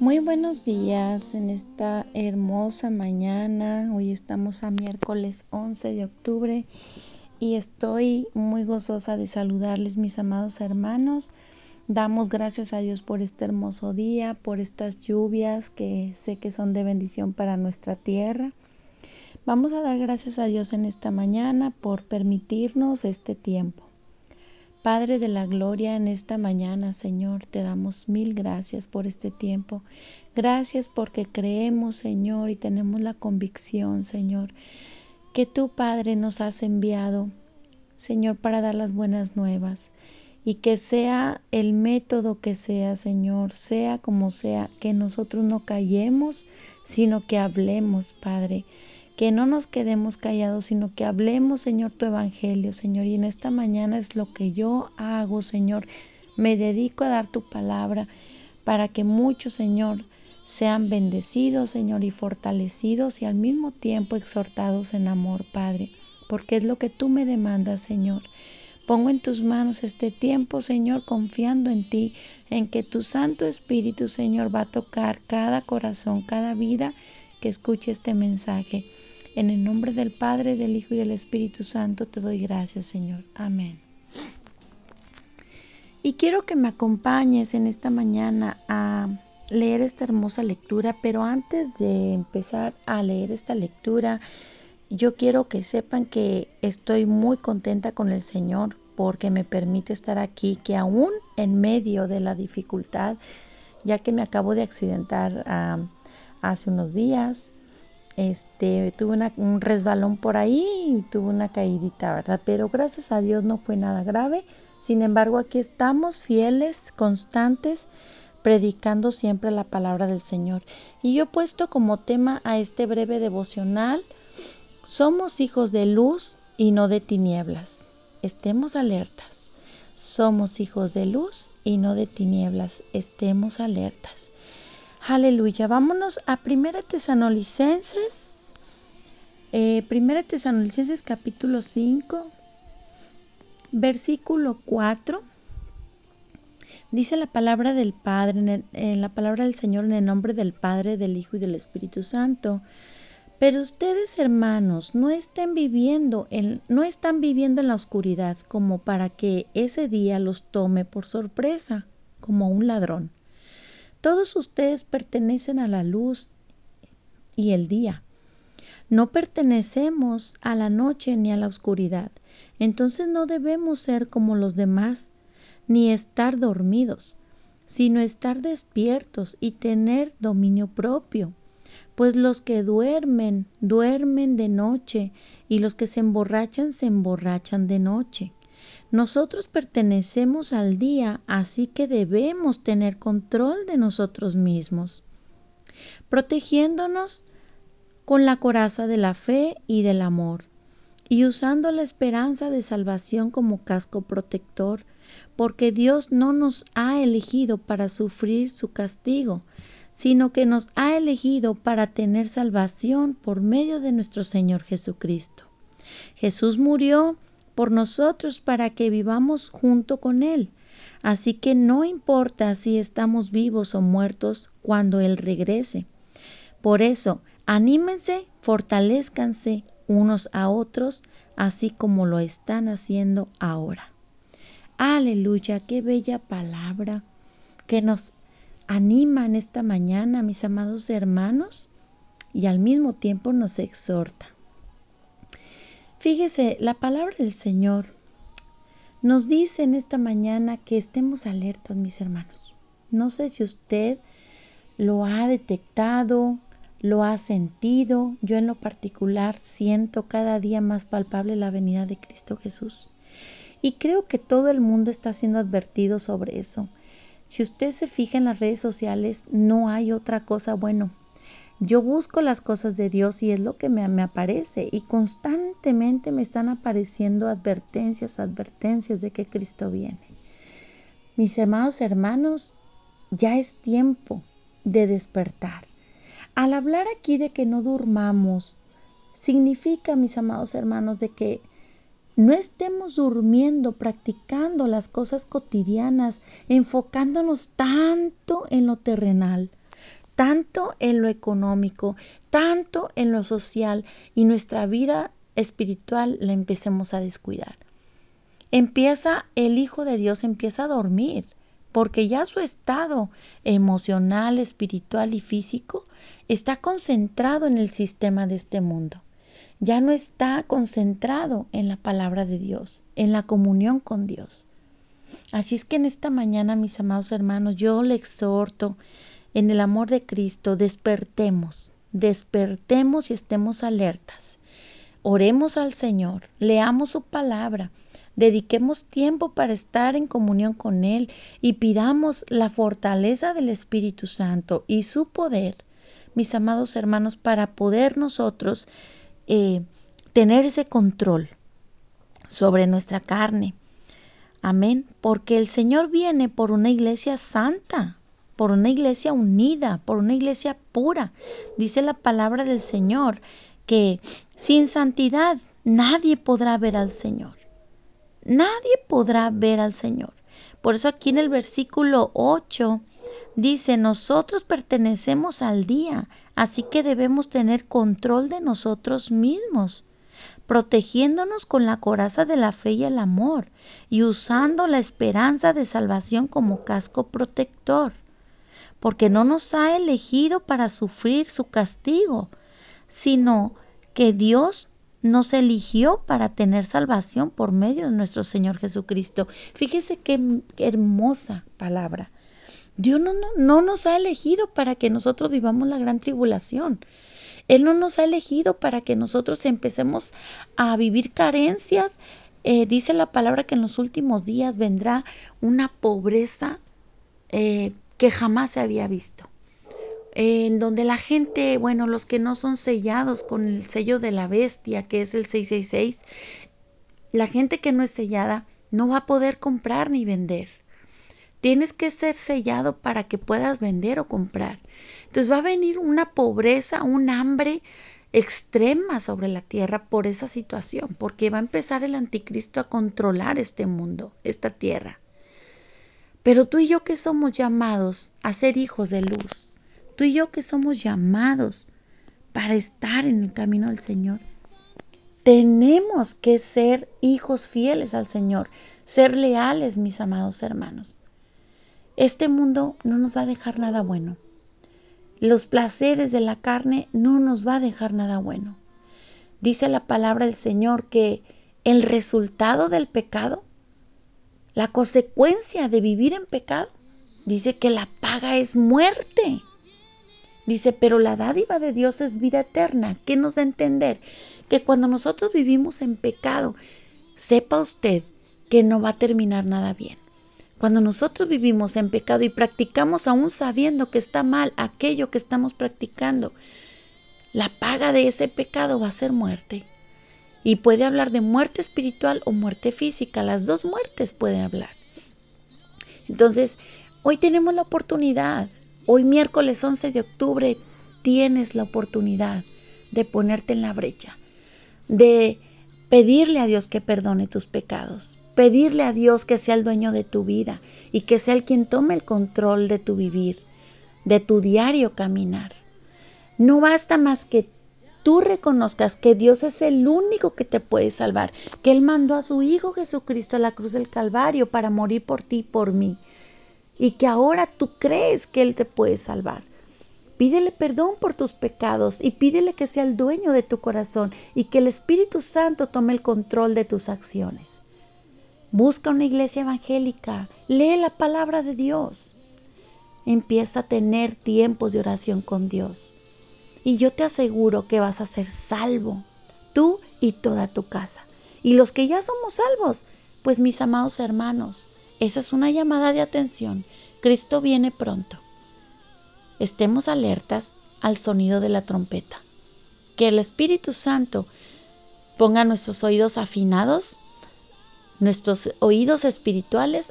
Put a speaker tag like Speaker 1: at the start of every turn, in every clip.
Speaker 1: Muy buenos días en esta hermosa mañana. Hoy estamos a miércoles 11 de octubre y estoy muy gozosa de saludarles mis amados hermanos. Damos gracias a Dios por este hermoso día, por estas lluvias que sé que son de bendición para nuestra tierra. Vamos a dar gracias a Dios en esta mañana por permitirnos este tiempo. Padre de la Gloria, en esta mañana, Señor, te damos mil gracias por este tiempo. Gracias porque creemos, Señor, y tenemos la convicción, Señor, que tú, Padre, nos has enviado, Señor, para dar las buenas nuevas. Y que sea el método que sea, Señor, sea como sea, que nosotros no callemos, sino que hablemos, Padre que no nos quedemos callados, sino que hablemos, Señor, tu evangelio, Señor. Y en esta mañana es lo que yo hago, Señor. Me dedico a dar tu palabra para que muchos, Señor, sean bendecidos, Señor, y fortalecidos y al mismo tiempo exhortados en amor, Padre, porque es lo que tú me demandas, Señor. Pongo en tus manos este tiempo, Señor, confiando en ti, en que tu Santo Espíritu, Señor, va a tocar cada corazón, cada vida que escuche este mensaje. En el nombre del Padre, del Hijo y del Espíritu Santo te doy gracias, Señor. Amén. Y quiero que me acompañes en esta mañana a leer esta hermosa lectura, pero antes de empezar a leer esta lectura, yo quiero que sepan que estoy muy contenta con el Señor porque me permite estar aquí, que aún en medio de la dificultad, ya que me acabo de accidentar ah, hace unos días, este, tuve un resbalón por ahí y tuve una caídita, ¿verdad? Pero gracias a Dios no fue nada grave. Sin embargo, aquí estamos fieles, constantes, predicando siempre la palabra del Señor. Y yo he puesto como tema a este breve devocional, somos hijos de luz y no de tinieblas. Estemos alertas. Somos hijos de luz y no de tinieblas. Estemos alertas. Aleluya. Vámonos a Primera Tesanolicenses. Eh, Primera Tesanolicenses capítulo 5, versículo 4. Dice la palabra del Padre, en, la palabra del Señor en el nombre del Padre, del Hijo y del Espíritu Santo. Pero ustedes, hermanos, no estén viviendo en, no están viviendo en la oscuridad como para que ese día los tome por sorpresa, como un ladrón. Todos ustedes pertenecen a la luz y el día. No pertenecemos a la noche ni a la oscuridad. Entonces no debemos ser como los demás, ni estar dormidos, sino estar despiertos y tener dominio propio. Pues los que duermen, duermen de noche, y los que se emborrachan, se emborrachan de noche. Nosotros pertenecemos al día, así que debemos tener control de nosotros mismos, protegiéndonos con la coraza de la fe y del amor, y usando la esperanza de salvación como casco protector, porque Dios no nos ha elegido para sufrir su castigo, sino que nos ha elegido para tener salvación por medio de nuestro Señor Jesucristo. Jesús murió por nosotros para que vivamos junto con Él. Así que no importa si estamos vivos o muertos cuando Él regrese. Por eso, anímense, fortalezcanse unos a otros, así como lo están haciendo ahora. Aleluya, qué bella palabra que nos anima en esta mañana, mis amados hermanos, y al mismo tiempo nos exhorta. Fíjese, la palabra del Señor nos dice en esta mañana que estemos alertas, mis hermanos. No sé si usted lo ha detectado, lo ha sentido. Yo en lo particular siento cada día más palpable la venida de Cristo Jesús. Y creo que todo el mundo está siendo advertido sobre eso. Si usted se fija en las redes sociales, no hay otra cosa bueno. Yo busco las cosas de Dios y es lo que me, aparece y constantemente me están apareciendo advertencias, advertencias de que Cristo viene. Mis amados hermanos, ya es tiempo de despertar. Al hablar aquí de que no durmamos, significa, mis amados hermanos, de que no estemos durmiendo, practicando las cosas cotidianas, enfocándonos tanto en lo terrenal tanto en lo económico, tanto en lo social y nuestra vida espiritual la empecemos a descuidar. Empieza el Hijo de Dios, empieza a dormir, porque ya su estado emocional, espiritual y físico está concentrado en el sistema de este mundo. Ya no está concentrado en la palabra de Dios, en la comunión con Dios. Así es que en esta mañana, mis amados hermanos, yo le exhorto en el amor de Cristo, despertemos, despertemos y estemos alertas. Oremos al Señor, leamos su palabra, dediquemos tiempo para estar en comunión con Él y pidamos la fortaleza del Espíritu Santo y su poder, mis amados hermanos, para poder nosotros eh, tener ese control sobre nuestra carne. Amén, porque el Señor viene por una iglesia santa, por una iglesia unida, por una iglesia pura. Dice la palabra del Señor que sin santidad nadie podrá ver al Señor. Nadie podrá ver al Señor. Por eso aquí en el versículo 8 dice, nosotros pertenecemos al día, así que debemos tener control de nosotros mismos protegiéndonos con la coraza de la fe y el amor, y usando la esperanza de salvación como casco protector porque no nos ha elegido para sufrir su castigo, sino que Dios nos eligió para tener salvación por medio de nuestro Señor Jesucristo. Fíjese qué, hermosa palabra. Dios no, no, no, nos ha elegido para que nosotros vivamos la gran tribulación. Él no nos ha elegido para que nosotros empecemos a vivir carencias. Eh, dice la palabra que en los últimos días vendrá una pobreza eh, que jamás se había visto. En donde la gente, bueno, los que no son sellados con el sello de la bestia, que es el 666, la gente que no es sellada no va a poder comprar ni vender. Tienes que ser sellado para que puedas vender o comprar. Entonces va a venir una pobreza, un hambre extrema sobre la tierra por esa situación, porque va a empezar el anticristo a controlar este mundo, esta tierra. Pero tú y yo que somos llamados a ser hijos de luz, tú y yo que somos llamados para estar en el camino del Señor, tenemos que ser hijos fieles al Señor, ser leales, mis amados hermanos. Este mundo no nos va a dejar nada bueno. Los placeres de la carne no nos va a dejar nada bueno. Dice la palabra del Señor que el resultado del pecado la consecuencia de vivir en pecado, dice que la paga es muerte. Dice, pero la dádiva de Dios es vida eterna. ¿Qué nos da a entender? Que cuando nosotros vivimos en pecado, sepa usted que no va a terminar nada bien. Cuando nosotros vivimos en pecado y practicamos aún sabiendo que está mal aquello que estamos practicando, la paga de ese pecado va a ser muerte. Y puede hablar de muerte espiritual o muerte física. Las dos muertes pueden hablar. Entonces, hoy tenemos la oportunidad. Hoy miércoles 11 de octubre tienes la oportunidad de ponerte en la brecha. De pedirle a Dios que perdone tus pecados. Pedirle a Dios que sea el dueño de tu vida y que sea el quien tome el control de tu vivir, de tu diario caminar. No basta más que tú reconozcas que Dios es el único que te puede salvar, que Él mandó a su Hijo Jesucristo a la cruz del Calvario para morir por ti y por mí, y que ahora tú crees que Él te puede salvar. Pídele perdón por tus pecados y pídele que sea el dueño de tu corazón y que el Espíritu Santo tome el control de tus acciones. Busca una iglesia evangélica, lee la palabra de Dios. Empieza a tener tiempos de oración con Dios. Y yo te aseguro que vas a ser salvo, tú y toda tu casa. Y los que ya somos salvos, pues mis amados hermanos, esa es una llamada de atención. Cristo viene pronto. Estemos alertas al sonido de la trompeta. Que el Espíritu Santo ponga nuestros oídos afinados, nuestros oídos espirituales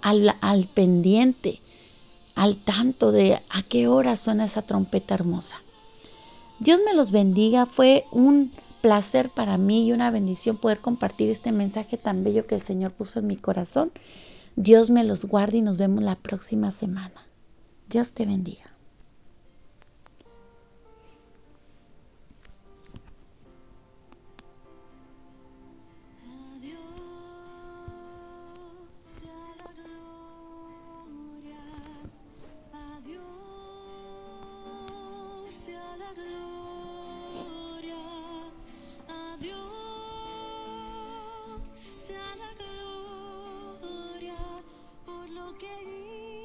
Speaker 1: al, al pendiente, al tanto de a qué hora suena esa trompeta hermosa. Dios me los bendiga. Fue un placer para mí y una bendición poder compartir este mensaje tan bello que el Señor puso en mi corazón. Dios me los guarde y nos vemos la próxima semana. Dios te bendiga.